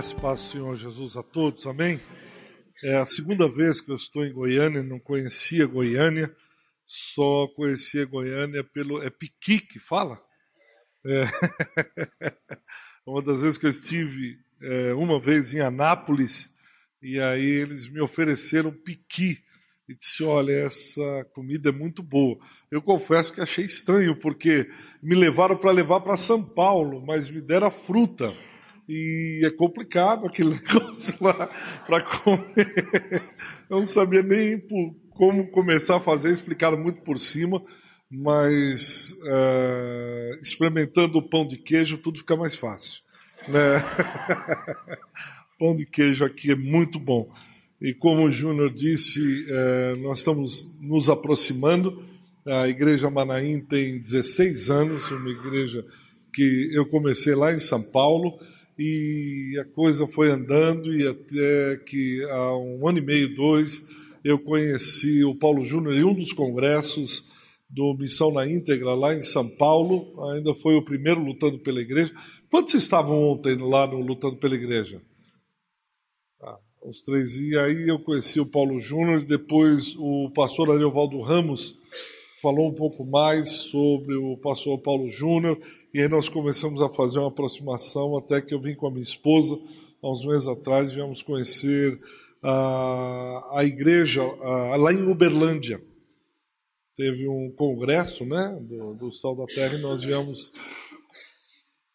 Graça e paz do Senhor Jesus a todos, amém? É a segunda vez que eu estou em Goiânia, não conhecia Goiânia, só conhecia Goiânia pelo. É Piqui que fala? É. uma das vezes que eu estive é, uma vez em Anápolis, e aí eles me ofereceram piqui. E disse: Olha, essa comida é muito boa. Eu confesso que achei estranho, porque me levaram para levar para São Paulo, mas me deram fruta. E é complicado aquele negócio lá para comer. Eu não sabia nem por, como começar a fazer, explicaram muito por cima, mas uh, experimentando o pão de queijo tudo fica mais fácil. Né? pão de queijo aqui é muito bom. E como o Júnior disse, uh, nós estamos nos aproximando. A Igreja Manaim tem 16 anos, uma igreja que eu comecei lá em São Paulo e a coisa foi andando e até que há um ano e meio, dois, eu conheci o Paulo Júnior em um dos congressos do Missão na Íntegra lá em São Paulo, ainda foi o primeiro lutando pela igreja. Quantos estavam ontem lá no Lutando pela Igreja? Ah, os três. E aí eu conheci o Paulo Júnior, depois o pastor Ariovaldo Ramos falou um pouco mais sobre o pastor Paulo Júnior, e aí nós começamos a fazer uma aproximação, até que eu vim com a minha esposa, há uns meses atrás, viemos conhecer a, a igreja a, lá em Uberlândia. Teve um congresso né, do, do Sal da Terra e nós viemos,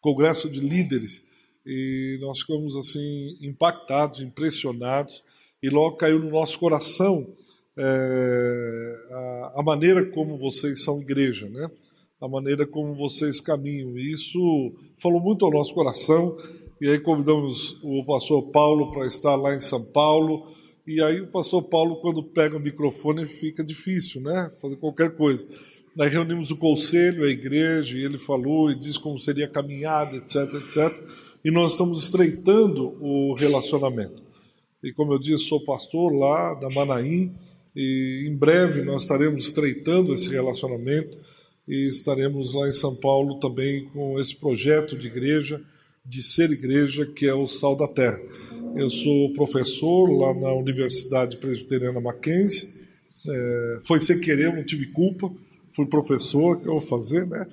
congresso de líderes, e nós ficamos assim impactados, impressionados, e logo caiu no nosso coração é, a, a, maneira como vocês são igreja, né? a maneira como vocês caminham. E isso falou muito ao nosso coração. E aí convidamos o pastor Paulo para estar lá em São Paulo. E aí o pastor Paulo, quando pega o microfone, fica difícil, né? Fazer qualquer coisa. Nós reunimos o conselho, a igreja, e ele falou e disse como seria a caminhada, etc, etc. E nós estamos estreitando o relacionamento. E como eu disse, sou pastor lá da Manaim, e em breve nós estaremos estreitando esse relacionamento e estaremos lá em São Paulo também com esse projeto de igreja, de ser igreja, que é o Sal da Terra. Eu sou professor lá na Universidade Presbiteriana Mackenzie, é, foi sem querer, não tive culpa, fui professor, que eu vou fazer, né?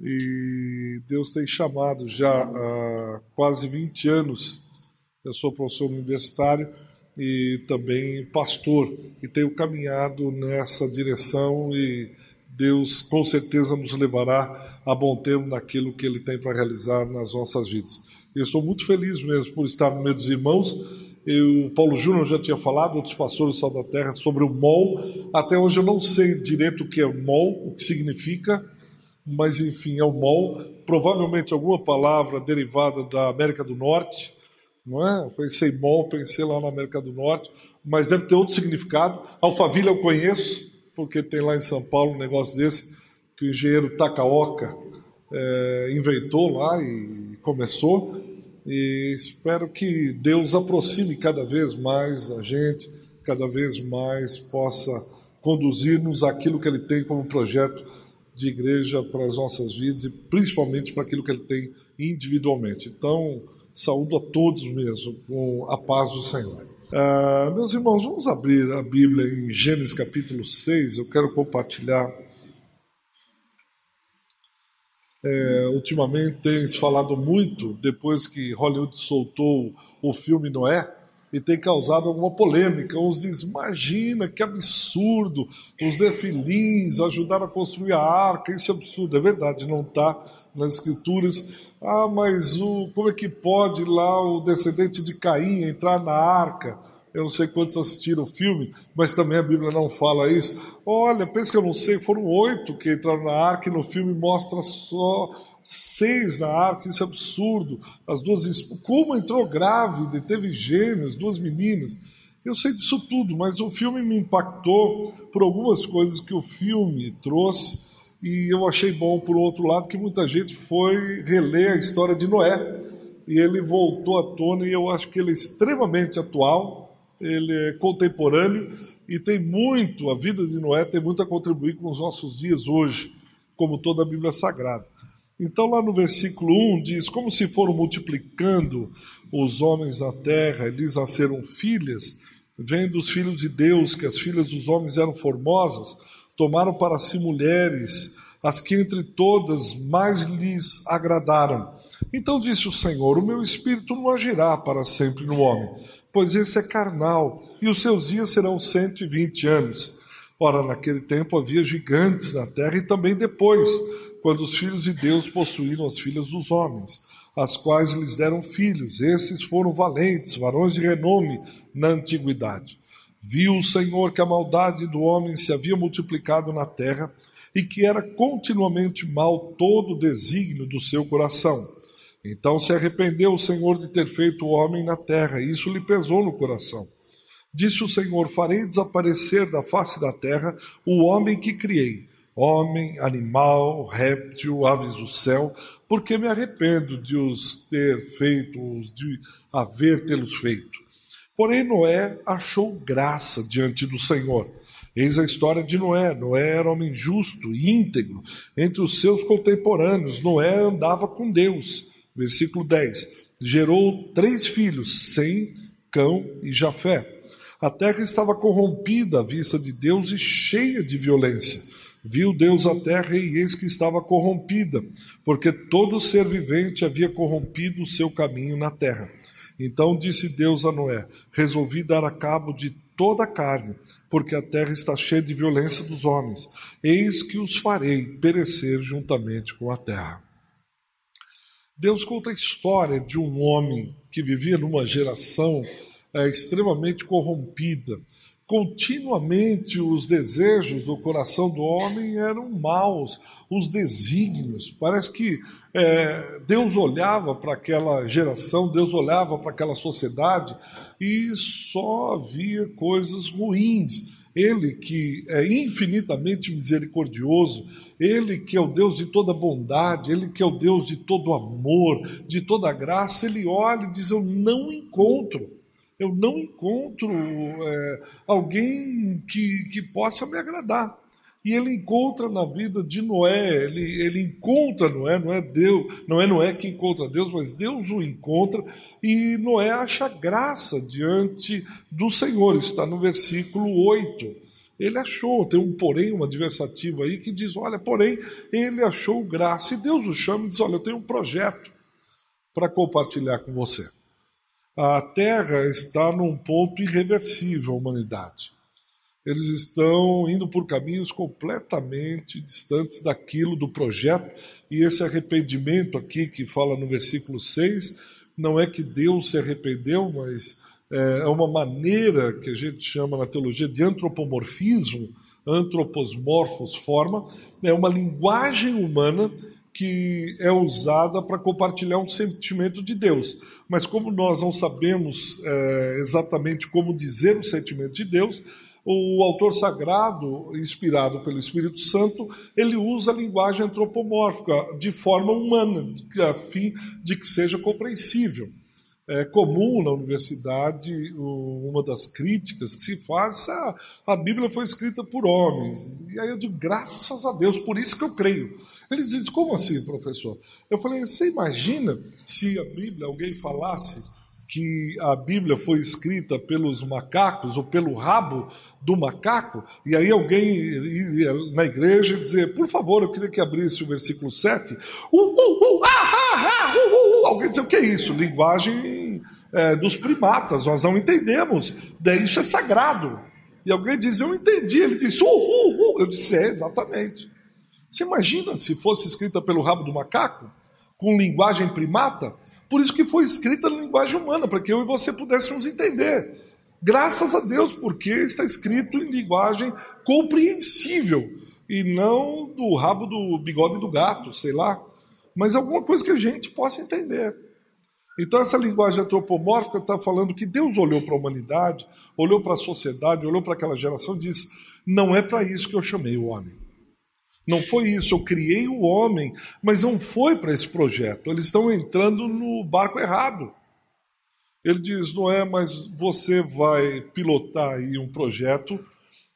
E Deus tem chamado já há quase 20 anos, eu sou professor universitário, e também pastor, e tenho caminhado nessa direção e Deus com certeza nos levará a bom termo naquilo que Ele tem para realizar nas nossas vidas. Eu estou muito feliz mesmo por estar no meio dos irmãos. O Paulo Júnior já tinha falado, outros pastores do Sal da Terra, sobre o MOL. Até hoje eu não sei direito o que é MOL, o que significa, mas enfim, é o MOL. Provavelmente alguma palavra derivada da América do Norte, não é? Eu pensei MOL, pensei lá na América do Norte, mas deve ter outro significado. Alphaville eu conheço, porque tem lá em São Paulo um negócio desse que o engenheiro Takaoka é, inventou lá e começou. E espero que Deus aproxime cada vez mais a gente, cada vez mais possa conduzir-nos àquilo que Ele tem como projeto de igreja para as nossas vidas e principalmente para aquilo que Ele tem individualmente. Então, Saúdo a todos mesmo com a paz do Senhor. Uh, meus irmãos, vamos abrir a Bíblia em Gênesis capítulo 6. Eu quero compartilhar. É, ultimamente tem se falado muito, depois que Hollywood soltou o filme Noé, e tem causado alguma polêmica. Uns dizem, imagina que absurdo, os nefilins ajudaram a construir a arca, isso é absurdo. É verdade, não está nas escrituras. Ah, mas o, como é que pode lá o descendente de Caim entrar na arca? Eu não sei quantos assistiram o filme, mas também a Bíblia não fala isso. Olha, pensa que eu não sei, foram oito que entraram na arca e no filme mostra só seis na arca, isso é absurdo. As duas como entrou grávida, teve gêmeos, duas meninas. Eu sei disso tudo, mas o filme me impactou por algumas coisas que o filme trouxe e eu achei bom por outro lado que muita gente foi reler a história de Noé e ele voltou à tona e eu acho que ele é extremamente atual, ele é contemporâneo e tem muito, a vida de Noé tem muito a contribuir com os nossos dias hoje, como toda a Bíblia Sagrada. Então, lá no versículo 1 diz: Como se foram multiplicando os homens na terra, eles nasceram filhas, vendo os filhos de Deus que as filhas dos homens eram formosas, tomaram para si mulheres, as que entre todas mais lhes agradaram. Então disse o Senhor: O meu espírito não agirá para sempre no homem, pois esse é carnal, e os seus dias serão cento e vinte anos. Ora, naquele tempo havia gigantes na terra e também depois quando os filhos de Deus possuíram as filhas dos homens, as quais lhes deram filhos. Esses foram valentes, varões de renome na antiguidade. Viu o Senhor que a maldade do homem se havia multiplicado na terra e que era continuamente mal todo o desígnio do seu coração. Então se arrependeu o Senhor de ter feito o homem na terra, e isso lhe pesou no coração. Disse o Senhor: Farei desaparecer da face da terra o homem que criei homem, animal, réptil, aves do céu, porque me arrependo de os ter feito, de haver tê-los feito. Porém, Noé achou graça diante do Senhor. Eis a história de Noé. Noé era homem justo íntegro entre os seus contemporâneos. Noé andava com Deus. Versículo 10. Gerou três filhos, Sem, Cão e Jafé. A terra estava corrompida à vista de Deus e cheia de violência. Viu Deus a terra e eis que estava corrompida, porque todo ser vivente havia corrompido o seu caminho na terra. Então disse Deus a Noé: Resolvi dar a cabo de toda a carne, porque a terra está cheia de violência dos homens. Eis que os farei perecer juntamente com a terra. Deus conta a história de um homem que vivia numa geração é, extremamente corrompida Continuamente os desejos do coração do homem eram maus, os desígnios. Parece que é, Deus olhava para aquela geração, Deus olhava para aquela sociedade e só havia coisas ruins. Ele que é infinitamente misericordioso, ele que é o Deus de toda bondade, ele que é o Deus de todo amor, de toda graça, ele olha e diz: Eu não encontro eu não encontro é, alguém que, que possa me agradar. E ele encontra na vida de Noé, ele, ele encontra Noé, não é Deus, não é Noé que encontra Deus, mas Deus o encontra, e Noé acha graça diante do Senhor, está no versículo 8. Ele achou, tem um porém, uma adversativa aí que diz: olha, porém, ele achou graça, e Deus o chama e diz: olha, eu tenho um projeto para compartilhar com você. A Terra está num ponto irreversível, a humanidade. Eles estão indo por caminhos completamente distantes daquilo, do projeto, e esse arrependimento aqui que fala no versículo 6, não é que Deus se arrependeu, mas é, é uma maneira que a gente chama na teologia de antropomorfismo, antroposmorfos forma, é uma linguagem humana que é usada para compartilhar um sentimento de Deus. Mas como nós não sabemos é, exatamente como dizer o sentimento de Deus, o autor sagrado, inspirado pelo Espírito Santo, ele usa a linguagem antropomórfica de forma humana, a fim de que seja compreensível. É comum na universidade, uma das críticas que se faz, a, a Bíblia foi escrita por homens. E aí eu digo, graças a Deus, por isso que eu creio. Eles dizem, como assim, professor? Eu falei, você imagina se a Bíblia, alguém falasse que a Bíblia foi escrita pelos macacos ou pelo rabo do macaco, e aí alguém na igreja dizer, por favor, eu queria que abrisse o versículo 7. Uh, uh, uh, ah, ah, ah, uh, uh, uh. Alguém dizer, o que é isso? Linguagem é, dos primatas, nós não entendemos, isso é sagrado. E alguém diz, eu entendi. Ele disse, uh, uh, uh. Eu disse, é, exatamente. Você imagina se fosse escrita pelo rabo do macaco, com linguagem primata? Por isso que foi escrita na linguagem humana, para que eu e você pudéssemos entender. Graças a Deus, porque está escrito em linguagem compreensível e não do rabo do bigode do gato, sei lá, mas alguma coisa que a gente possa entender. Então, essa linguagem antropomórfica está falando que Deus olhou para a humanidade, olhou para a sociedade, olhou para aquela geração e disse: não é para isso que eu chamei o homem. Não foi isso, eu criei o homem, mas não foi para esse projeto. Eles estão entrando no barco errado. Ele diz: Noé, mas você vai pilotar aí um projeto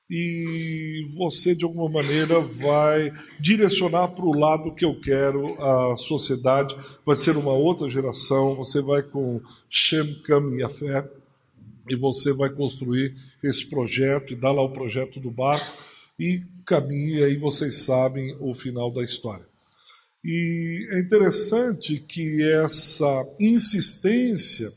e você, de alguma maneira, vai direcionar para o lado que eu quero a sociedade. Vai ser uma outra geração, você vai com Shem, Cam e Afé, e você vai construir esse projeto e dar lá o projeto do barco e caminhe, e aí vocês sabem o final da história. E é interessante que essa insistência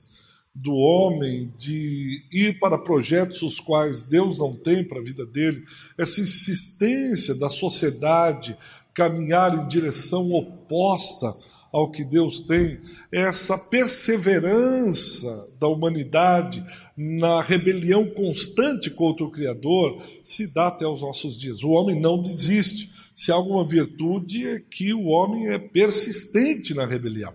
do homem de ir para projetos os quais Deus não tem para a vida dele, essa insistência da sociedade caminhar em direção oposta ao que Deus tem, essa perseverança da humanidade na rebelião constante contra o Criador se dá até os nossos dias. O homem não desiste. Se há alguma virtude é que o homem é persistente na rebelião.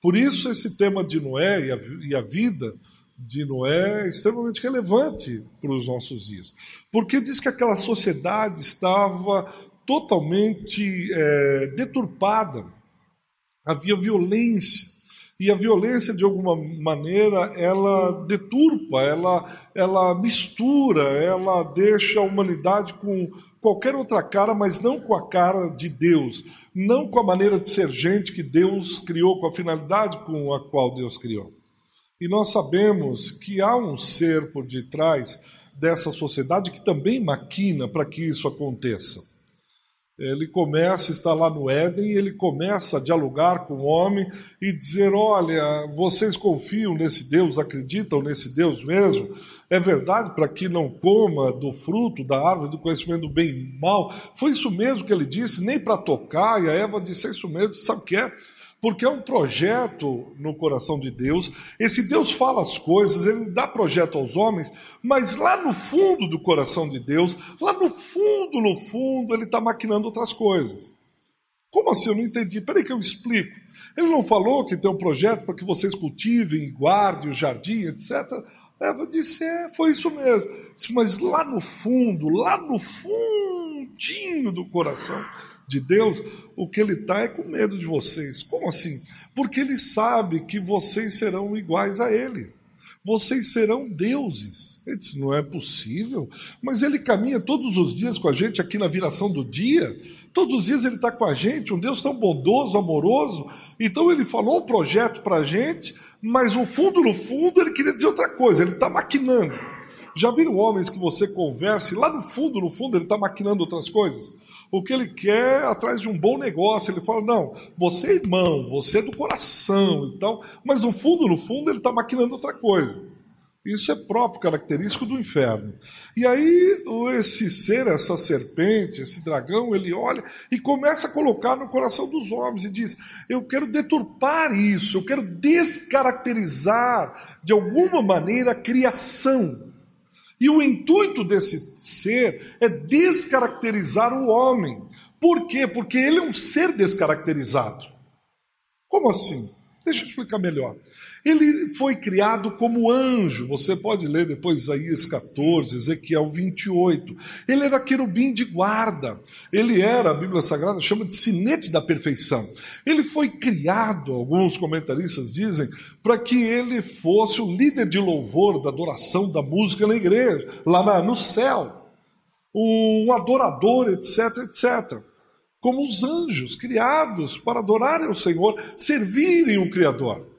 Por isso, esse tema de Noé e a, e a vida de Noé é extremamente relevante para os nossos dias. Porque diz que aquela sociedade estava totalmente é, deturpada, havia violência. E a violência, de alguma maneira, ela deturpa, ela, ela mistura, ela deixa a humanidade com qualquer outra cara, mas não com a cara de Deus, não com a maneira de ser gente que Deus criou, com a finalidade com a qual Deus criou. E nós sabemos que há um ser por detrás dessa sociedade que também maquina para que isso aconteça. Ele começa, está lá no Éden, ele começa a dialogar com o homem e dizer: Olha, vocês confiam nesse Deus, acreditam nesse Deus mesmo? É verdade para que não coma do fruto da árvore do conhecimento do bem e mal? Foi isso mesmo que ele disse, nem para tocar, e a Eva disse: É isso mesmo, sabe o que é? Porque é um projeto no coração de Deus. Esse Deus fala as coisas, ele dá projeto aos homens, mas lá no fundo do coração de Deus, lá no fundo, no fundo, ele está maquinando outras coisas. Como assim? Eu não entendi. Peraí que eu explico. Ele não falou que tem um projeto para que vocês cultivem e guardem o jardim, etc. Eva disse: é, foi isso mesmo. Mas lá no fundo, lá no fundinho do coração, de Deus, o que ele está é com medo de vocês. Como assim? Porque ele sabe que vocês serão iguais a ele. Vocês serão deuses. Ele disse: não é possível. Mas ele caminha todos os dias com a gente aqui na viração do dia. Todos os dias ele está com a gente, um Deus tão bondoso, amoroso. Então ele falou um projeto para a gente, mas no fundo, no fundo, ele queria dizer outra coisa. Ele está maquinando. Já viram homens que você conversa e lá no fundo, no fundo, ele está maquinando outras coisas? O que ele quer atrás de um bom negócio. Ele fala: não, você é irmão, você é do coração e tal, mas no fundo, no fundo, ele está maquinando outra coisa. Isso é próprio, característico do inferno. E aí, esse ser, essa serpente, esse dragão, ele olha e começa a colocar no coração dos homens e diz: Eu quero deturpar isso, eu quero descaracterizar de alguma maneira a criação. E o intuito desse ser é descaracterizar o homem. Por quê? Porque ele é um ser descaracterizado. Como assim? Deixa eu explicar melhor. Ele foi criado como anjo. Você pode ler depois Isaías 14, Ezequiel 28. Ele era querubim de guarda. Ele era, a Bíblia Sagrada chama de sinete da perfeição. Ele foi criado, alguns comentaristas dizem, para que ele fosse o líder de louvor, da adoração, da música na igreja, lá no céu. Um adorador, etc, etc como os anjos criados para adorarem o Senhor, servirem o Criador.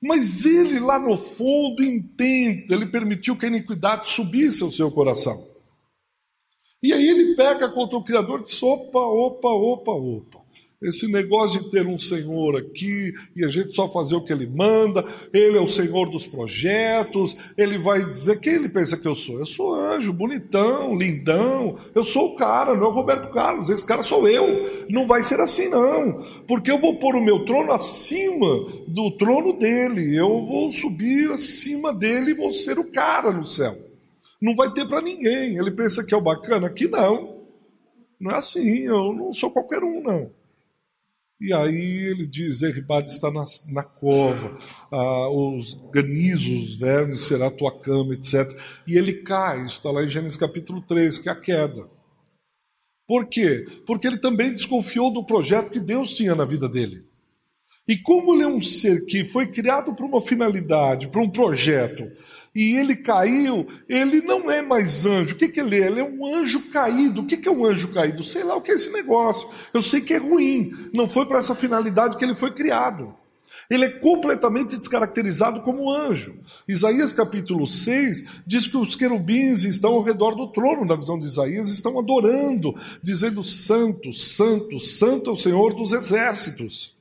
Mas ele lá no fundo entende, ele permitiu que a iniquidade subisse ao seu coração. E aí ele pega contra o Criador e diz: opa, opa, opa, opa. Esse negócio de ter um Senhor aqui e a gente só fazer o que Ele manda, Ele é o Senhor dos projetos, Ele vai dizer: quem Ele pensa que eu sou? Eu sou anjo, bonitão, lindão, eu sou o cara, não é o Roberto Carlos, esse cara sou eu. Não vai ser assim, não, porque eu vou pôr o meu trono acima do trono dele, eu vou subir acima dele e vou ser o cara no céu. Não vai ter para ninguém. Ele pensa que é o bacana? Aqui não. Não é assim, eu não sou qualquer um, não. E aí ele diz: derribado está na, na cova, ah, os ganizos, os vermes será a tua cama, etc. E ele cai, isso está lá em Gênesis capítulo 3, que é a queda. Por quê? Porque ele também desconfiou do projeto que Deus tinha na vida dele. E como ele é um ser que foi criado para uma finalidade, para um projeto, e ele caiu, ele não é mais anjo. O que, que ele é? Ele é um anjo caído. O que, que é um anjo caído? Sei lá o que é esse negócio. Eu sei que é ruim. Não foi para essa finalidade que ele foi criado. Ele é completamente descaracterizado como anjo. Isaías capítulo 6 diz que os querubins estão ao redor do trono, na visão de Isaías, estão adorando, dizendo: Santo, Santo, Santo é o Senhor dos exércitos.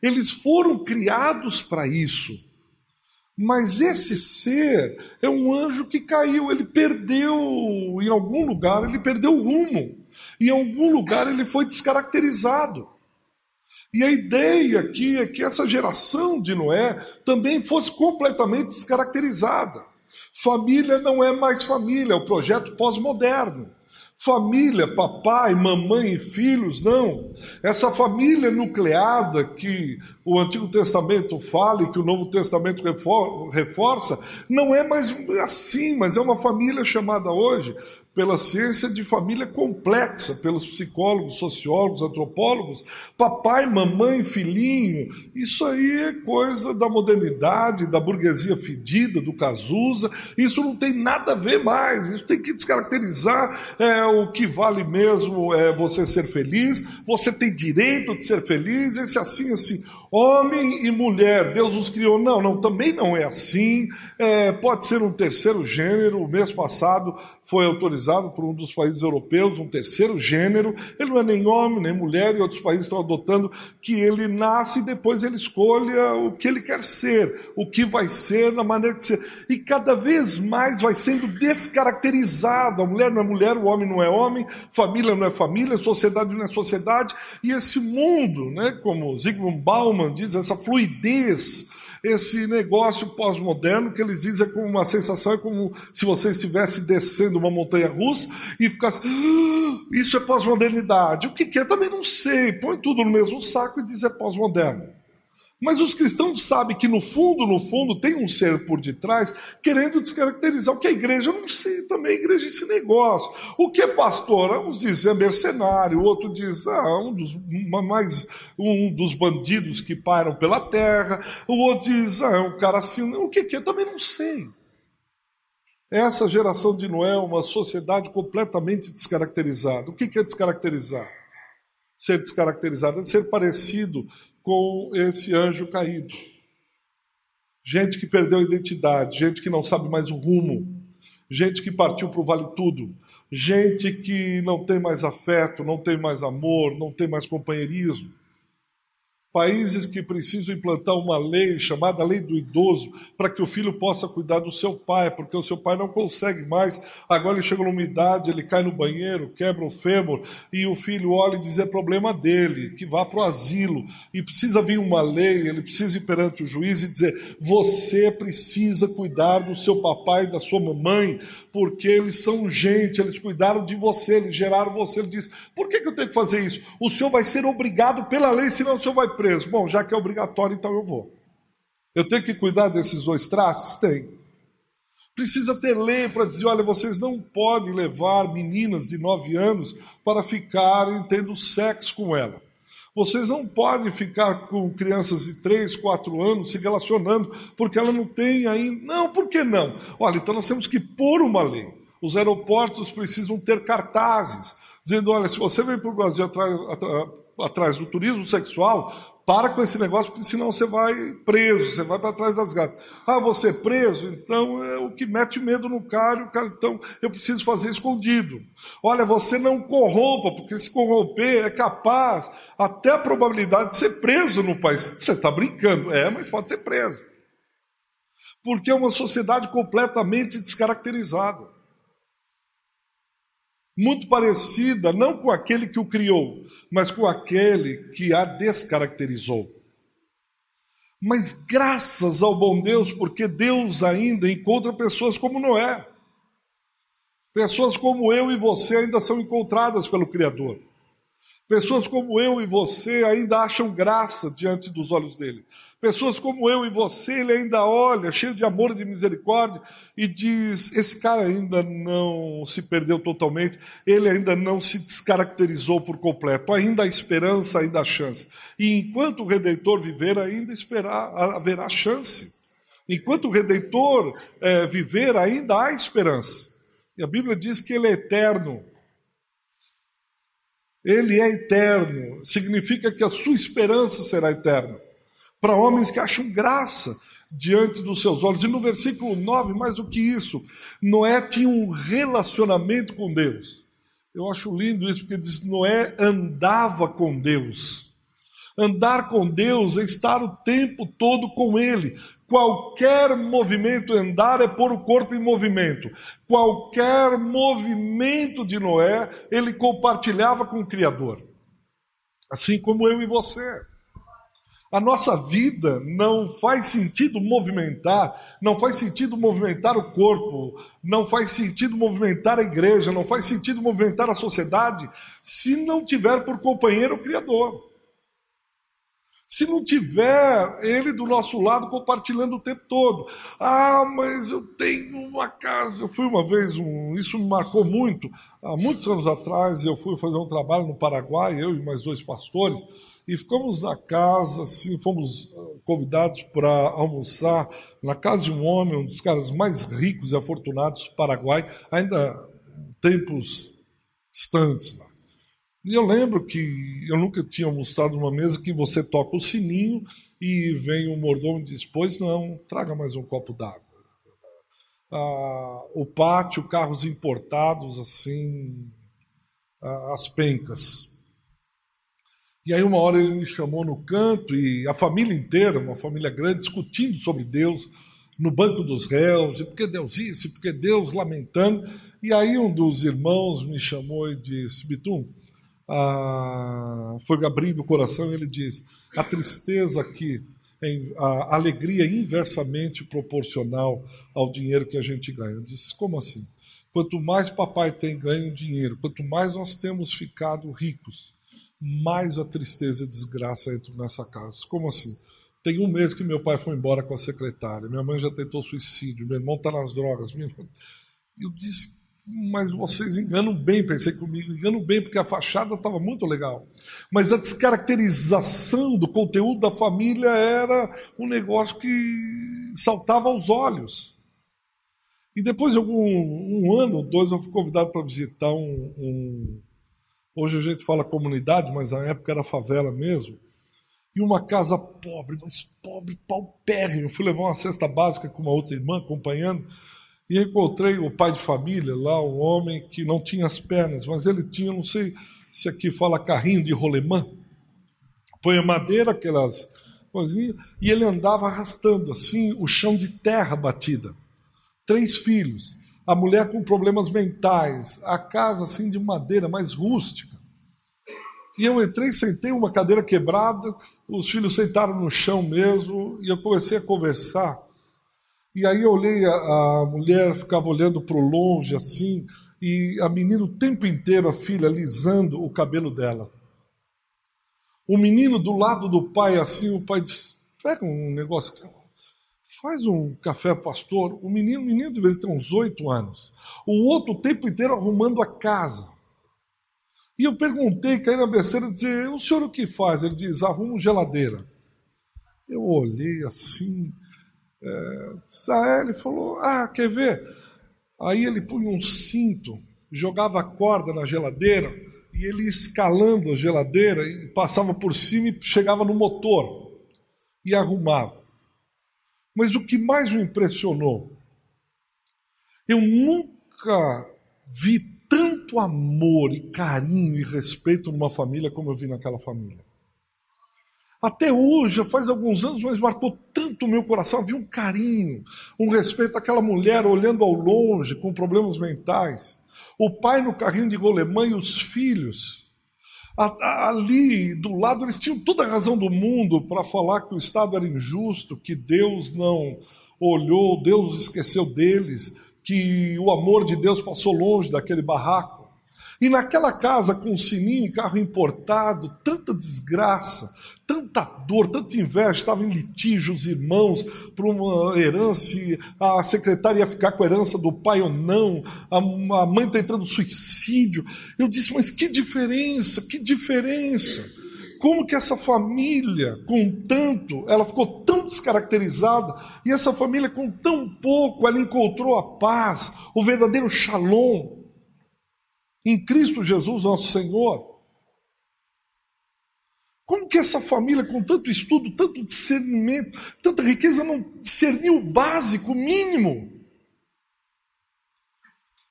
Eles foram criados para isso. Mas esse ser é um anjo que caiu, ele perdeu em algum lugar, ele perdeu o rumo. Em algum lugar ele foi descaracterizado. E a ideia aqui é que essa geração de Noé também fosse completamente descaracterizada. Família não é mais família, é o projeto pós-moderno. Família, papai, mamãe e filhos, não. Essa família nucleada que o Antigo Testamento fala e que o Novo Testamento reforça, não é mais assim, mas é uma família chamada hoje pela ciência de família complexa, pelos psicólogos, sociólogos, antropólogos, papai, mamãe, filhinho, isso aí é coisa da modernidade, da burguesia fedida, do Cazuza, isso não tem nada a ver mais, isso tem que descaracterizar é, o que vale mesmo é você ser feliz, você tem direito de ser feliz, esse assim, assim. Homem e mulher, Deus os criou. Não, não, também não é assim. É, pode ser um terceiro gênero. O mês passado foi autorizado por um dos países europeus um terceiro gênero. Ele não é nem homem nem mulher, e outros países estão adotando que ele nasce e depois ele escolha o que ele quer ser, o que vai ser, na maneira de ser. E cada vez mais vai sendo descaracterizado. A mulher não é mulher, o homem não é homem, família não é família, sociedade não é sociedade. E esse mundo, né, como Zygmunt Bauman, Bauman diz, essa fluidez, esse negócio pós-moderno que eles dizem é como uma sensação, é como se você estivesse descendo uma montanha russa e ficasse. Ah, isso é pós-modernidade. O que é? Também não sei. Põe tudo no mesmo saco e diz é pós-moderno. Mas os cristãos sabem que no fundo, no fundo, tem um ser por detrás querendo descaracterizar o que é igreja. Eu não sei também, igreja esse negócio. O que é pastor? Uns dizem é mercenário, outro diz ah, um dos, mais, um dos bandidos que param pela terra, o outro diz ah, é um cara assim. O que é? Também não sei. Essa geração de Noé é uma sociedade completamente descaracterizada. O que é descaracterizar? Ser descaracterizado é ser parecido com esse anjo caído. Gente que perdeu a identidade, gente que não sabe mais o rumo, gente que partiu para o vale tudo, gente que não tem mais afeto, não tem mais amor, não tem mais companheirismo. Países que precisam implantar uma lei chamada lei do idoso para que o filho possa cuidar do seu pai, porque o seu pai não consegue mais. Agora ele chega numa idade, ele cai no banheiro, quebra o fêmur e o filho olha e diz é problema dele, que vá para o asilo. E precisa vir uma lei, ele precisa ir perante o juiz e dizer: você precisa cuidar do seu papai e da sua mamãe, porque eles são gente, eles cuidaram de você, eles geraram você. Ele diz: por que, que eu tenho que fazer isso? O senhor vai ser obrigado pela lei, senão o senhor vai preso. Bom, já que é obrigatório, então eu vou. Eu tenho que cuidar desses dois traços? Tem. Precisa ter lei para dizer: olha, vocês não podem levar meninas de 9 anos para ficarem tendo sexo com ela. Vocês não podem ficar com crianças de 3, 4 anos se relacionando, porque ela não tem ainda. Não, por que não? Olha, então nós temos que pôr uma lei. Os aeroportos precisam ter cartazes, dizendo: olha, se você vem para o Brasil atrás, atrás do turismo sexual, para com esse negócio, porque senão você vai preso, você vai para trás das gatas. Ah, você é preso? Então é o que mete medo no cara, o cara, então eu preciso fazer escondido. Olha, você não corrompa, porque se corromper é capaz, até a probabilidade de ser preso no país. Você está brincando, é, mas pode ser preso. Porque é uma sociedade completamente descaracterizada muito parecida não com aquele que o criou, mas com aquele que a descaracterizou. Mas graças ao bom Deus, porque Deus ainda encontra pessoas como Noé. Pessoas como eu e você ainda são encontradas pelo Criador. Pessoas como eu e você ainda acham graça diante dos olhos dele. Pessoas como eu e você, ele ainda olha, cheio de amor e de misericórdia, e diz: esse cara ainda não se perdeu totalmente, ele ainda não se descaracterizou por completo, ainda há esperança, ainda há chance. E enquanto o Redentor viver, ainda esperar, haverá chance. Enquanto o Redentor é, viver, ainda há esperança. E a Bíblia diz que ele é eterno. Ele é eterno, significa que a sua esperança será eterna. Para homens que acham graça diante dos seus olhos. E no versículo 9, mais do que isso, Noé tinha um relacionamento com Deus. Eu acho lindo isso, porque diz: Noé andava com Deus. Andar com Deus é estar o tempo todo com Ele. Qualquer movimento, andar é pôr o corpo em movimento. Qualquer movimento de Noé, ele compartilhava com o Criador. Assim como eu e você. A nossa vida não faz sentido movimentar, não faz sentido movimentar o corpo, não faz sentido movimentar a igreja, não faz sentido movimentar a sociedade, se não tiver por companheiro o Criador. Se não tiver ele do nosso lado compartilhando o tempo todo. Ah, mas eu tenho uma casa. Eu fui uma vez, um, isso me marcou muito. Há muitos anos atrás, eu fui fazer um trabalho no Paraguai, eu e mais dois pastores, e ficamos na casa, assim, fomos ah, convidados para almoçar na casa de um homem, um dos caras mais ricos e afortunados do Paraguai, ainda tempos distantes lá. E eu lembro que eu nunca tinha almoçado numa mesa que você toca o sininho e vem o mordomo e diz: Pois não, traga mais um copo d'água. Ah, o pátio, carros importados, assim, ah, as pencas. E aí, uma hora ele me chamou no canto e a família inteira, uma família grande, discutindo sobre Deus no banco dos réus, e porque Deus isso, e porque Deus lamentando. E aí, um dos irmãos me chamou e disse: Bitum ah, foi abrindo o coração ele diz: a tristeza aqui, a alegria inversamente proporcional ao dinheiro que a gente ganha. Eu disse: como assim? Quanto mais papai tem ganho dinheiro, quanto mais nós temos ficado ricos, mais a tristeza e desgraça entram nessa casa. Como assim? Tem um mês que meu pai foi embora com a secretária, minha mãe já tentou suicídio, meu irmão está nas drogas. Minha... Eu disse: mas vocês enganam bem, pensei comigo, enganam bem, porque a fachada estava muito legal. Mas a descaracterização do conteúdo da família era um negócio que saltava aos olhos. E depois de algum um ano ou dois, eu fui convidado para visitar um, um, Hoje a gente fala comunidade, mas na época era favela mesmo. E uma casa pobre, mas pobre, paupérrimo. Fui levar uma cesta básica com uma outra irmã acompanhando. E encontrei o pai de família lá, um homem que não tinha as pernas, mas ele tinha, não sei se aqui fala carrinho de rolemã. Põe madeira, aquelas coisinhas, e ele andava arrastando assim o chão de terra batida. Três filhos, a mulher com problemas mentais, a casa assim de madeira mais rústica. E eu entrei, sentei uma cadeira quebrada, os filhos sentaram no chão mesmo, e eu comecei a conversar. E aí eu olhei, a, a mulher ficava olhando para longe assim, e a menina o tempo inteiro, a filha, alisando o cabelo dela. O menino do lado do pai, assim, o pai disse: pega um negócio, faz um café pastor. O menino, o menino deveria ter uns oito anos. O outro o tempo inteiro arrumando a casa. E eu perguntei, caí na besteira, dizer, o senhor o que faz? Ele diz, arrumo geladeira. Eu olhei assim, é, ele falou: Ah, quer ver? Aí ele punha um cinto, jogava a corda na geladeira e ele escalando a geladeira e passava por cima e chegava no motor e arrumava. Mas o que mais me impressionou, eu nunca vi tanto amor e carinho e respeito numa família como eu vi naquela família. Até hoje, já faz alguns anos, mas marcou tanto o meu coração. Havia um carinho, um respeito àquela mulher olhando ao longe, com problemas mentais. O pai no carrinho de rolemã e os filhos. Ali, do lado, eles tinham toda a razão do mundo para falar que o Estado era injusto, que Deus não olhou, Deus esqueceu deles, que o amor de Deus passou longe daquele barraco. E naquela casa com sininho e carro importado, tanta desgraça, tanta dor, tanta inveja, estava em litígio os irmãos por uma herança, a secretária ia ficar com a herança do pai ou não, a, mãe está entrando no suicídio. Eu disse, mas que diferença, que diferença. Como que essa família, com tanto, ela ficou tão descaracterizada, e essa família, com tão pouco, ela encontrou a paz, o verdadeiro shalom em Cristo Jesus, nosso Senhor. Como que essa família, com tanto estudo, tanto discernimento, tanta riqueza, não discerniu o básico, o mínimo?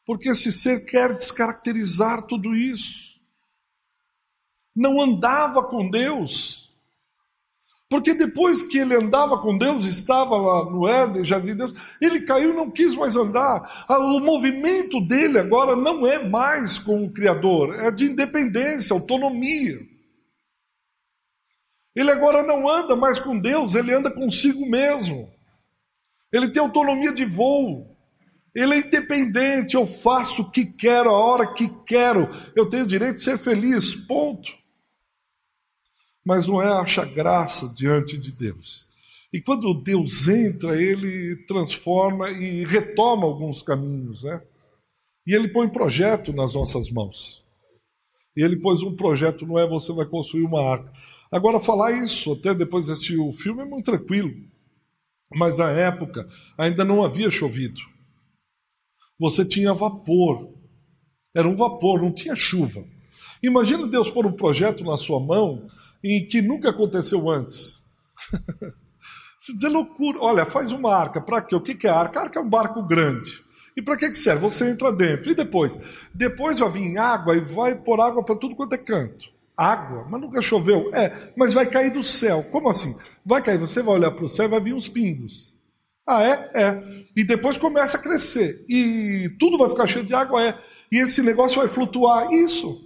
Porque esse ser quer descaracterizar tudo isso. Não andava com Deus, porque depois que ele andava com Deus, estava lá no Éden, Jardim de Deus, ele caiu e não quis mais andar. Ah, o movimento dele agora não é mais com o Criador, é de independência, autonomia. Ele agora não anda mais com Deus, ele anda consigo mesmo. Ele tem autonomia de voo. Ele é independente, eu faço o que quero, a hora que quero. Eu tenho direito de ser feliz, ponto mas não é acha graça diante de Deus. E quando Deus entra, ele transforma e retoma alguns caminhos, né? E ele põe projeto nas nossas mãos. E ele pôs um projeto, não é você vai construir uma arca. Agora, falar isso, até depois de assistir o filme, é muito tranquilo. Mas na época ainda não havia chovido. Você tinha vapor. Era um vapor, não tinha chuva. Imagina Deus pôr um projeto na sua mão em que nunca aconteceu antes. Se dizer loucura, olha, faz uma arca, para quê? O que é arca? Arca é um barco grande. E para que, que serve? Você entra dentro. E depois? Depois vai vir água e vai pôr água para tudo quanto é canto. Água? Mas nunca choveu? É, mas vai cair do céu. Como assim? Vai cair, você vai olhar para o céu e vai vir uns pingos. Ah, é? É. E depois começa a crescer. E tudo vai ficar cheio de água? É. E esse negócio vai flutuar? Isso.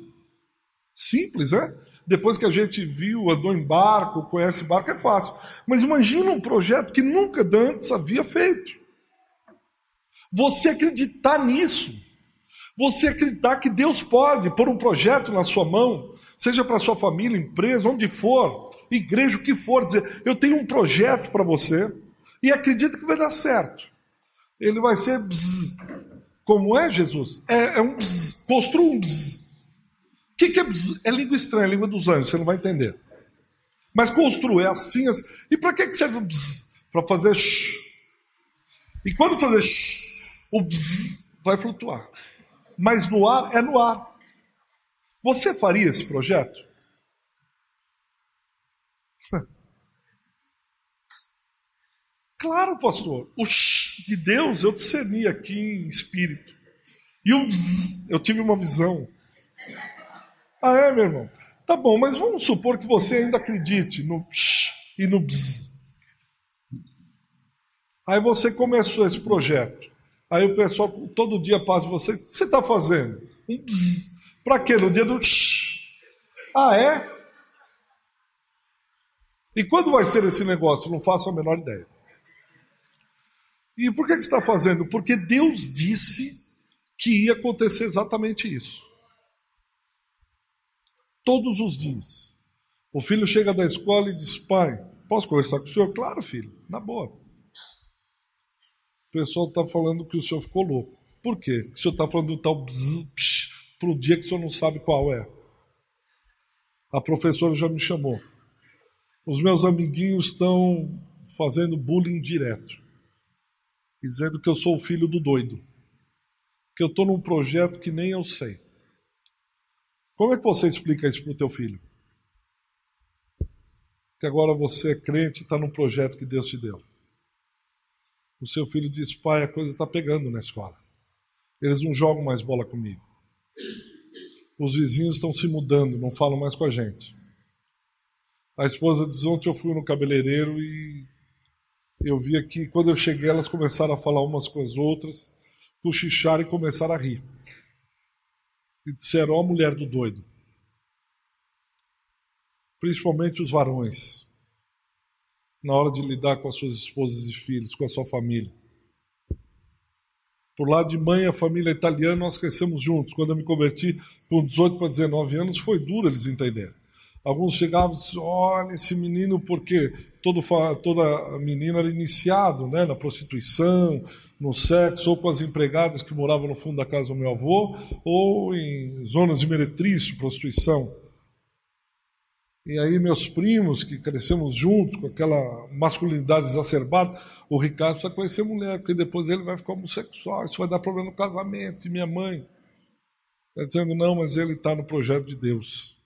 Simples, né? Depois que a gente viu, andou em barco, conhece barco, é fácil. Mas imagina um projeto que nunca antes havia feito. Você acreditar nisso. Você acreditar que Deus pode pôr um projeto na sua mão, seja para sua família, empresa, onde for, igreja, o que for, dizer, eu tenho um projeto para você e acredita que vai dar certo. Ele vai ser bzz. Como é Jesus? É, é um bzz. Construa um bzz. O que, que é, é língua estranha, é língua dos anjos, você não vai entender. Mas construir assim, assim. E para que, que serve o bzz? Para fazer shh. E quando fazer shh, o bzz vai flutuar. Mas no ar é no ar. Você faria esse projeto? Claro, pastor. O shh de Deus eu discerni aqui em espírito. E o bzz, eu tive uma visão. Ah, é, meu irmão? Tá bom, mas vamos supor que você ainda acredite no psh e no bzz. Aí você começou esse projeto. Aí o pessoal todo dia passa você. O que você está fazendo? Um bzz. Para quê? No dia do shh. Ah, é? E quando vai ser esse negócio? Não faço a menor ideia. E por que, que você está fazendo? Porque Deus disse que ia acontecer exatamente isso todos os dias. O filho chega da escola e diz: Pai, posso conversar com o senhor? Claro, filho, na boa. O pessoal está falando que o senhor ficou louco. Por quê? O senhor está falando do tal para o dia que o senhor não sabe qual é. A professora já me chamou. Os meus amiguinhos estão fazendo bullying direto. Dizendo que eu sou o filho do doido. Que eu estou num projeto que nem eu sei. Como é que você explica isso para o teu filho? Que agora você é crente e está num projeto que Deus te deu. O seu filho diz, pai, a coisa está pegando na escola. Eles não jogam mais bola comigo. Os vizinhos estão se mudando, não falam mais com a gente. A esposa diz, ontem eu fui no cabeleireiro e eu vi que quando eu cheguei elas começaram a falar umas com as outras, cochichar e começaram a rir e disseram: Ó oh, mulher do doido. Principalmente os varões, na hora de lidar com as suas esposas e filhos, com a sua família. Por lado de mãe, a família italiana, nós crescemos juntos. Quando eu me converti com 18 para 19 anos, foi duro eles entenderem. Alguns chegavam e diziam, olha esse menino, porque todo, toda menina era iniciado né, na prostituição, no sexo, ou com as empregadas que moravam no fundo da casa do meu avô, ou em zonas de meretrício, prostituição. E aí meus primos, que crescemos juntos, com aquela masculinidade exacerbada, o Ricardo precisa conhecer mulher, porque depois ele vai ficar homossexual, isso vai dar problema no casamento. E minha mãe está dizendo, não, mas ele está no projeto de Deus.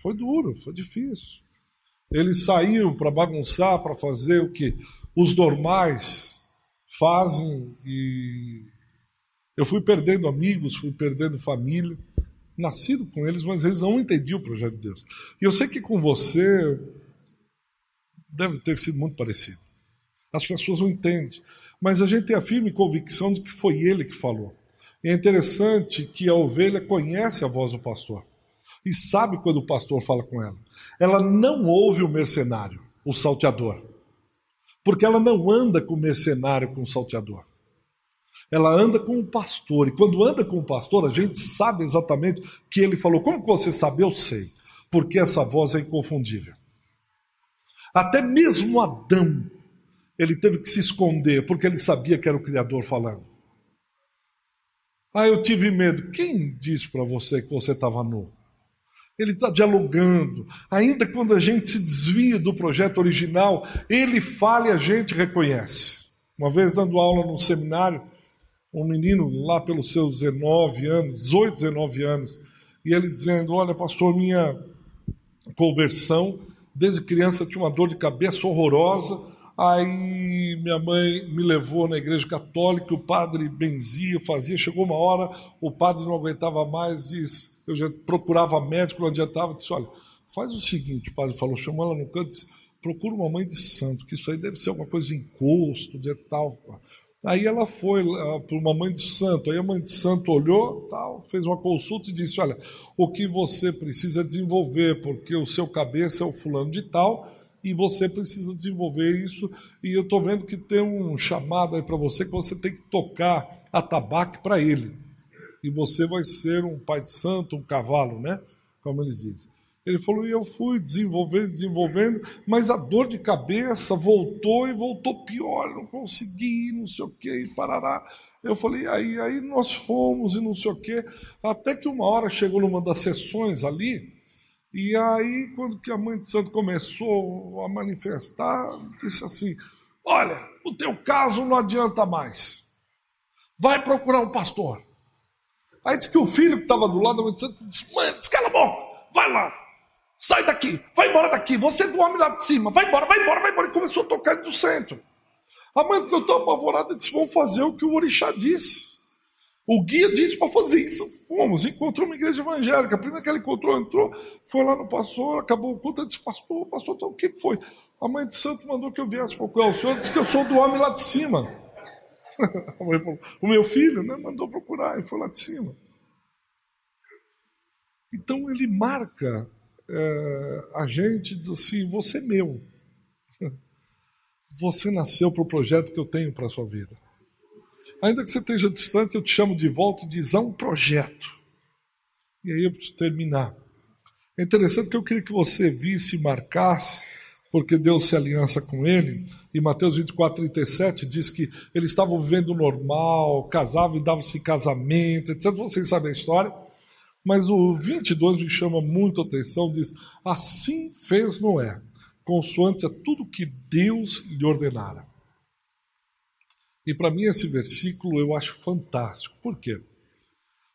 Foi duro, foi difícil. Eles saíram para bagunçar, para fazer o que os normais fazem e eu fui perdendo amigos, fui perdendo família, nascido com eles, mas eles não entendiam o projeto de Deus. E eu sei que com você deve ter sido muito parecido. As pessoas não entendem, mas a gente tem a firme convicção de que foi ele que falou. E é interessante que a ovelha conhece a voz do pastor e sabe quando o pastor fala com ela. Ela não ouve o mercenário, o salteador, porque ela não anda com o mercenário, com o salteador. Ela anda com o pastor, e quando anda com o pastor, a gente sabe exatamente que ele falou. Como que você sabe? Eu sei, porque essa voz é inconfundível. Até mesmo Adão, ele teve que se esconder, porque ele sabia que era o Criador falando. Ah, eu tive medo. Quem disse para você que você estava nu? Ele está dialogando. Ainda quando a gente se desvia do projeto original, ele fala e a gente reconhece. Uma vez dando aula num seminário, um menino lá pelos seus 19 anos, 18, 19 anos, e ele dizendo: Olha, pastor, minha conversão, desde criança tinha uma dor de cabeça horrorosa. Aí minha mãe me levou na igreja católica, o padre benzia, fazia. Chegou uma hora, o padre não aguentava mais, disse: eu já procurava médico, não adiantava, disse, olha, faz o seguinte, o padre falou, chamou ela no canto, disse, procura uma mãe de santo, que isso aí deve ser alguma coisa de encosto, de tal. Aí ela foi para uma mãe de santo, aí a mãe de santo olhou, tal, fez uma consulta e disse, olha, o que você precisa desenvolver, porque o seu cabeça é o fulano de tal, e você precisa desenvolver isso, e eu estou vendo que tem um chamado aí para você, que você tem que tocar a tabaque para ele e você vai ser um pai de santo, um cavalo, né? Como eles dizem. Ele falou, e eu fui desenvolvendo, desenvolvendo, mas a dor de cabeça voltou e voltou pior, não consegui, não sei o que, parará. Eu falei, aí, aí nós fomos e não sei o que, até que uma hora chegou numa das sessões ali, e aí quando que a mãe de santo começou a manifestar, disse assim, olha, o teu caso não adianta mais, vai procurar um pastor. Aí disse que o filho que estava do lado da mãe de santo disse: Mãe, descala a boca, vai lá, sai daqui, vai embora daqui, você é do homem lá de cima, vai embora, vai embora, vai embora. E começou a tocar ele do centro. A mãe ficou tão apavorada e disse: Vamos fazer o que o orixá disse. O guia disse para fazer isso. Fomos, encontrou uma igreja evangélica. A primeira que ele encontrou, entrou, foi lá no pastor, acabou o culto, disse: Pastor, pastor, então, o que foi? A mãe de santo mandou que eu viesse procurar o senhor, disse que eu sou do homem lá de cima. A mãe falou, o meu filho né, mandou procurar e foi lá de cima. Então ele marca é, a gente diz assim: você é meu. Você nasceu para o projeto que eu tenho para a sua vida. Ainda que você esteja distante, eu te chamo de volta e diz: há um projeto. E aí eu preciso terminar. É interessante que eu queria que você visse e marcasse porque deu-se aliança com ele. E Mateus 24, 37 diz que eles estavam vivendo normal, casavam e davam-se casamento, etc. Vocês sabem a história. Mas o 22 me chama muito a atenção, diz, assim fez Noé, consoante a tudo que Deus lhe ordenara. E para mim esse versículo eu acho fantástico. Por quê?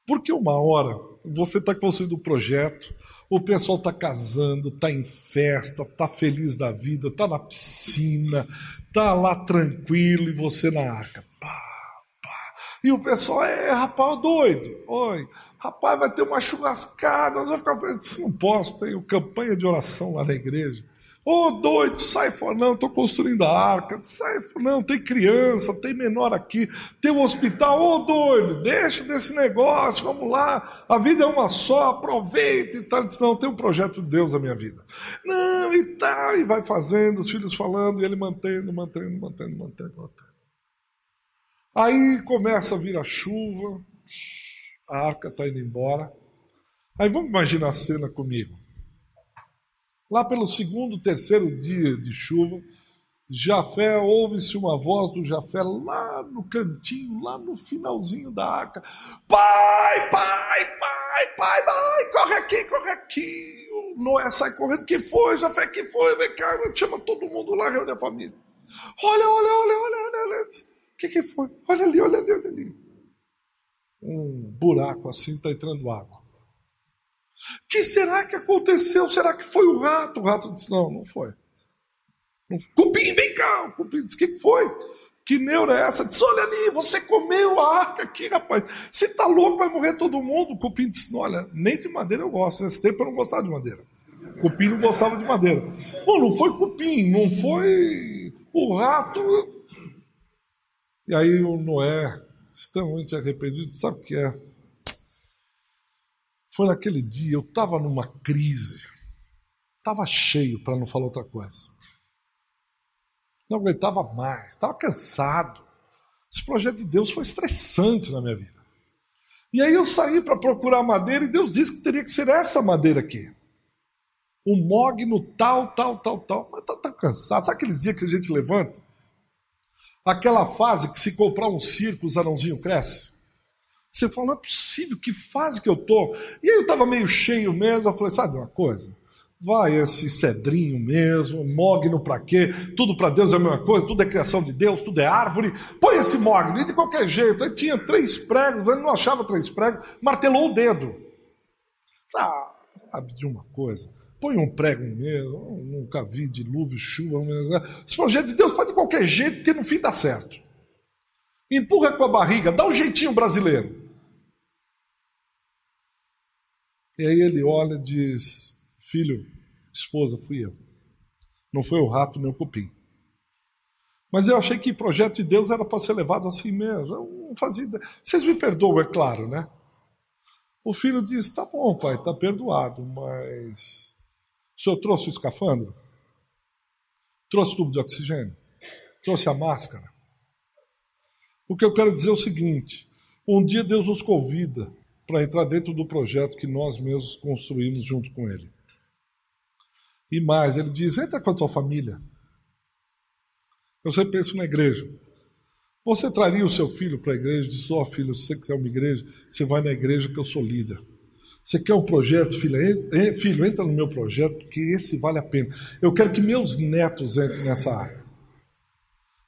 Porque uma hora você está construindo um projeto, o pessoal está casando, está em festa, está feliz da vida, está na piscina, está lá tranquilo e você na arca. Pá, pá. E o pessoal é rapaz doido. Oi, rapaz, vai ter uma churrascada, nós vamos ficar. Eu não posso, tenho campanha de oração lá na igreja. Ô oh, doido, sai fora, não, estou construindo a arca. Sai fora, não, tem criança, tem menor aqui, tem um hospital. Ô oh, doido, deixa desse negócio, vamos lá. A vida é uma só, aproveita e tal. Ele disse, não, tem um projeto de Deus na minha vida. Não, e tal, e vai fazendo, os filhos falando, e ele mantendo, mantendo, mantendo, mantendo, mantendo. Aí começa a vir a chuva, a arca está indo embora. Aí vamos imaginar a cena comigo. Lá pelo segundo, terceiro dia de chuva, Jafé, ouve-se uma voz do Jafé lá no cantinho, lá no finalzinho da arca. Pai, pai, pai, pai, pai, corre aqui, corre aqui. O Noé sai correndo. Que foi, Jafé, que foi? Vem cá, chama todo mundo lá, reúne a família. Olha, olha, olha, olha, olha. olha. O que, que foi? Olha ali, olha ali, olha ali. Um buraco assim está entrando água. O que será que aconteceu? Será que foi o rato? O rato disse: Não, não foi. Cupim, vem cá. O cupim disse: O que foi? Que neura é essa? Disse: Olha ali, você comeu a arca aqui, rapaz. Você está louco, vai morrer todo mundo. O cupim disse: Olha, nem de madeira eu gosto. Nesse tempo eu não gostava de madeira. O cupim não gostava de madeira. Bom, não foi cupim, não foi o rato. E aí o Noé, extremamente arrependido, sabe o que é? Foi naquele dia, eu estava numa crise, estava cheio, para não falar outra coisa. Não aguentava mais, estava cansado. Esse projeto de Deus foi estressante na minha vida. E aí eu saí para procurar madeira e Deus disse que teria que ser essa madeira aqui. O mogno tal, tal, tal, tal. Mas tá, tá cansado. Sabe aqueles dias que a gente levanta? Aquela fase que se comprar um circo, os anãozinhos crescem. Você fala, não é possível, que fase que eu tô? E aí eu estava meio cheio mesmo, eu falei, sabe uma coisa? Vai esse cedrinho mesmo, mogno para quê? Tudo para Deus é a mesma coisa, tudo é criação de Deus, tudo é árvore. Põe esse mogno, e de qualquer jeito. Aí tinha três pregos, ele não achava três pregos, martelou o dedo. Sabe de uma coisa? Põe um prego mesmo, nunca vi dilúvio, chuva. Né? Esse projeto de Deus faz de qualquer jeito, porque no fim dá certo. Empurra com a barriga, dá um jeitinho brasileiro. E aí ele olha e diz: Filho, esposa, fui eu. Não foi o rato nem o cupim. Mas eu achei que o projeto de Deus era para ser levado assim mesmo. Eu não fazia ideia. Vocês me perdoam, é claro, né? O filho diz: Tá bom, pai, está perdoado, mas o senhor trouxe o escafandro? Trouxe tubo de oxigênio? Trouxe a máscara? O que eu quero dizer é o seguinte: um dia Deus nos convida para entrar dentro do projeto que nós mesmos construímos junto com Ele. E mais, Ele diz: entra com a tua família. Eu sempre penso na igreja. Você traria o seu filho para a igreja, diz: Ó oh, filho, você quiser uma igreja, você vai na igreja que eu sou líder. Você quer um projeto, filho? Filho, entra no meu projeto, porque esse vale a pena. Eu quero que meus netos entrem nessa área.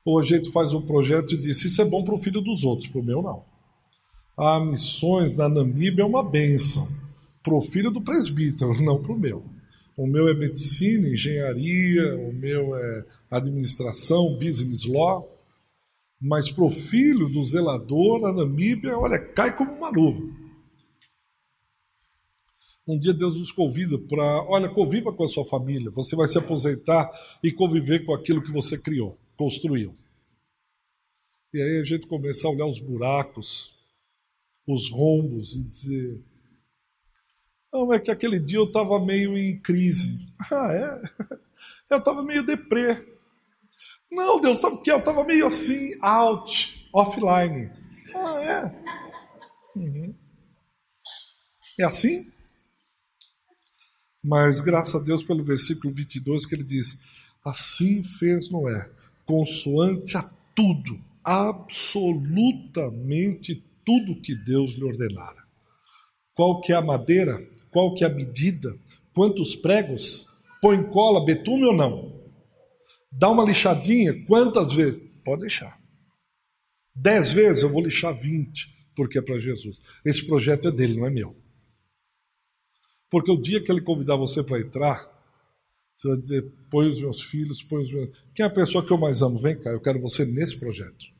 Ou a gente faz um projeto e diz: Isso é bom para o filho dos outros, para o meu não. Há missões na Namíbia é uma benção. Para o filho do presbítero, não para o meu. O meu é medicina, engenharia, o meu é administração, business law. Mas para o filho do zelador na Namíbia, olha, cai como uma luva. Um dia Deus nos convida para, olha, conviva com a sua família. Você vai se aposentar e conviver com aquilo que você criou, construiu. E aí a gente começa a olhar os buracos, os rombos e dizer: não, é que aquele dia eu estava meio em crise. Ah, é? Eu estava meio deprê. Não, Deus sabe o que? Eu estava meio assim, out, offline. Ah, é? Uhum. É assim? Mas graças a Deus pelo versículo 22 que ele diz: Assim fez Noé, consoante a tudo, absolutamente tudo que Deus lhe ordenara. Qual que é a madeira? Qual que é a medida? Quantos pregos? Põe cola, betume ou não? Dá uma lixadinha, quantas vezes? Pode deixar. Dez vezes eu vou lixar vinte, porque é para Jesus. Esse projeto é dele, não é meu. Porque o dia que ele convidar você para entrar, você vai dizer: põe os meus filhos, põe os meus. Quem é a pessoa que eu mais amo? Vem cá, eu quero você nesse projeto.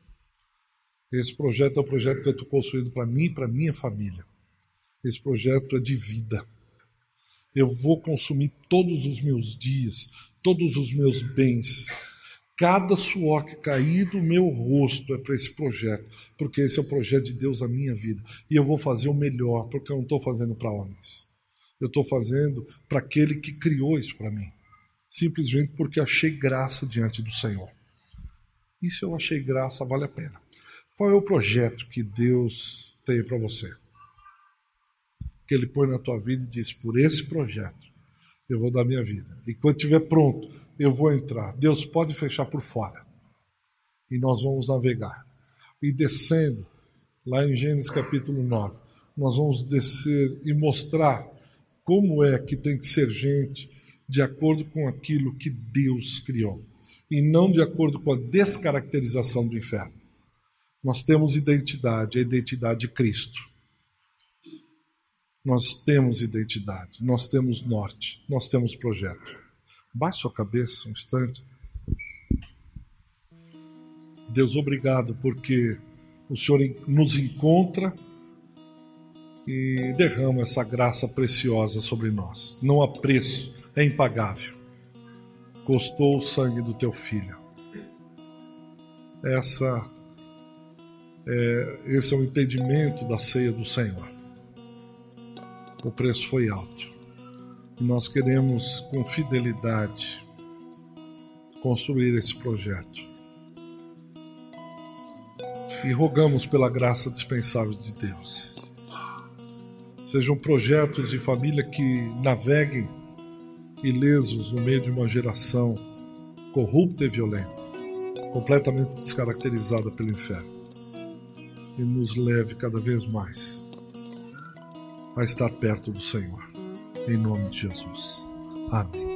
Esse projeto é o projeto que eu estou construindo para mim e para minha família. Esse projeto é de vida. Eu vou consumir todos os meus dias, todos os meus bens. Cada suor que cair do meu rosto é para esse projeto, porque esse é o projeto de Deus na minha vida. E eu vou fazer o melhor, porque eu não estou fazendo para homens eu estou fazendo para aquele que criou isso para mim. Simplesmente porque achei graça diante do Senhor. E se eu achei graça, vale a pena. Qual é o projeto que Deus tem para você? Que Ele põe na tua vida e diz: por esse projeto eu vou dar minha vida. E quando estiver pronto, eu vou entrar. Deus pode fechar por fora. E nós vamos navegar. E descendo, lá em Gênesis capítulo 9, nós vamos descer e mostrar como é que tem que ser gente de acordo com aquilo que Deus criou e não de acordo com a descaracterização do inferno. Nós temos identidade, a identidade de Cristo. Nós temos identidade, nós temos norte, nós temos projeto. Baixe sua cabeça um instante. Deus, obrigado porque o Senhor nos encontra e derrama essa graça preciosa sobre nós. Não há preço, é impagável. Custou o sangue do teu filho. Essa é, esse é o entendimento da ceia do Senhor. O preço foi alto. Nós queremos, com fidelidade, construir esse projeto. E rogamos pela graça dispensável de Deus. Sejam projetos de família que naveguem ilesos no meio de uma geração corrupta e violenta, completamente descaracterizada pelo inferno e nos leve cada vez mais a estar perto do Senhor. Em nome de Jesus. Amém.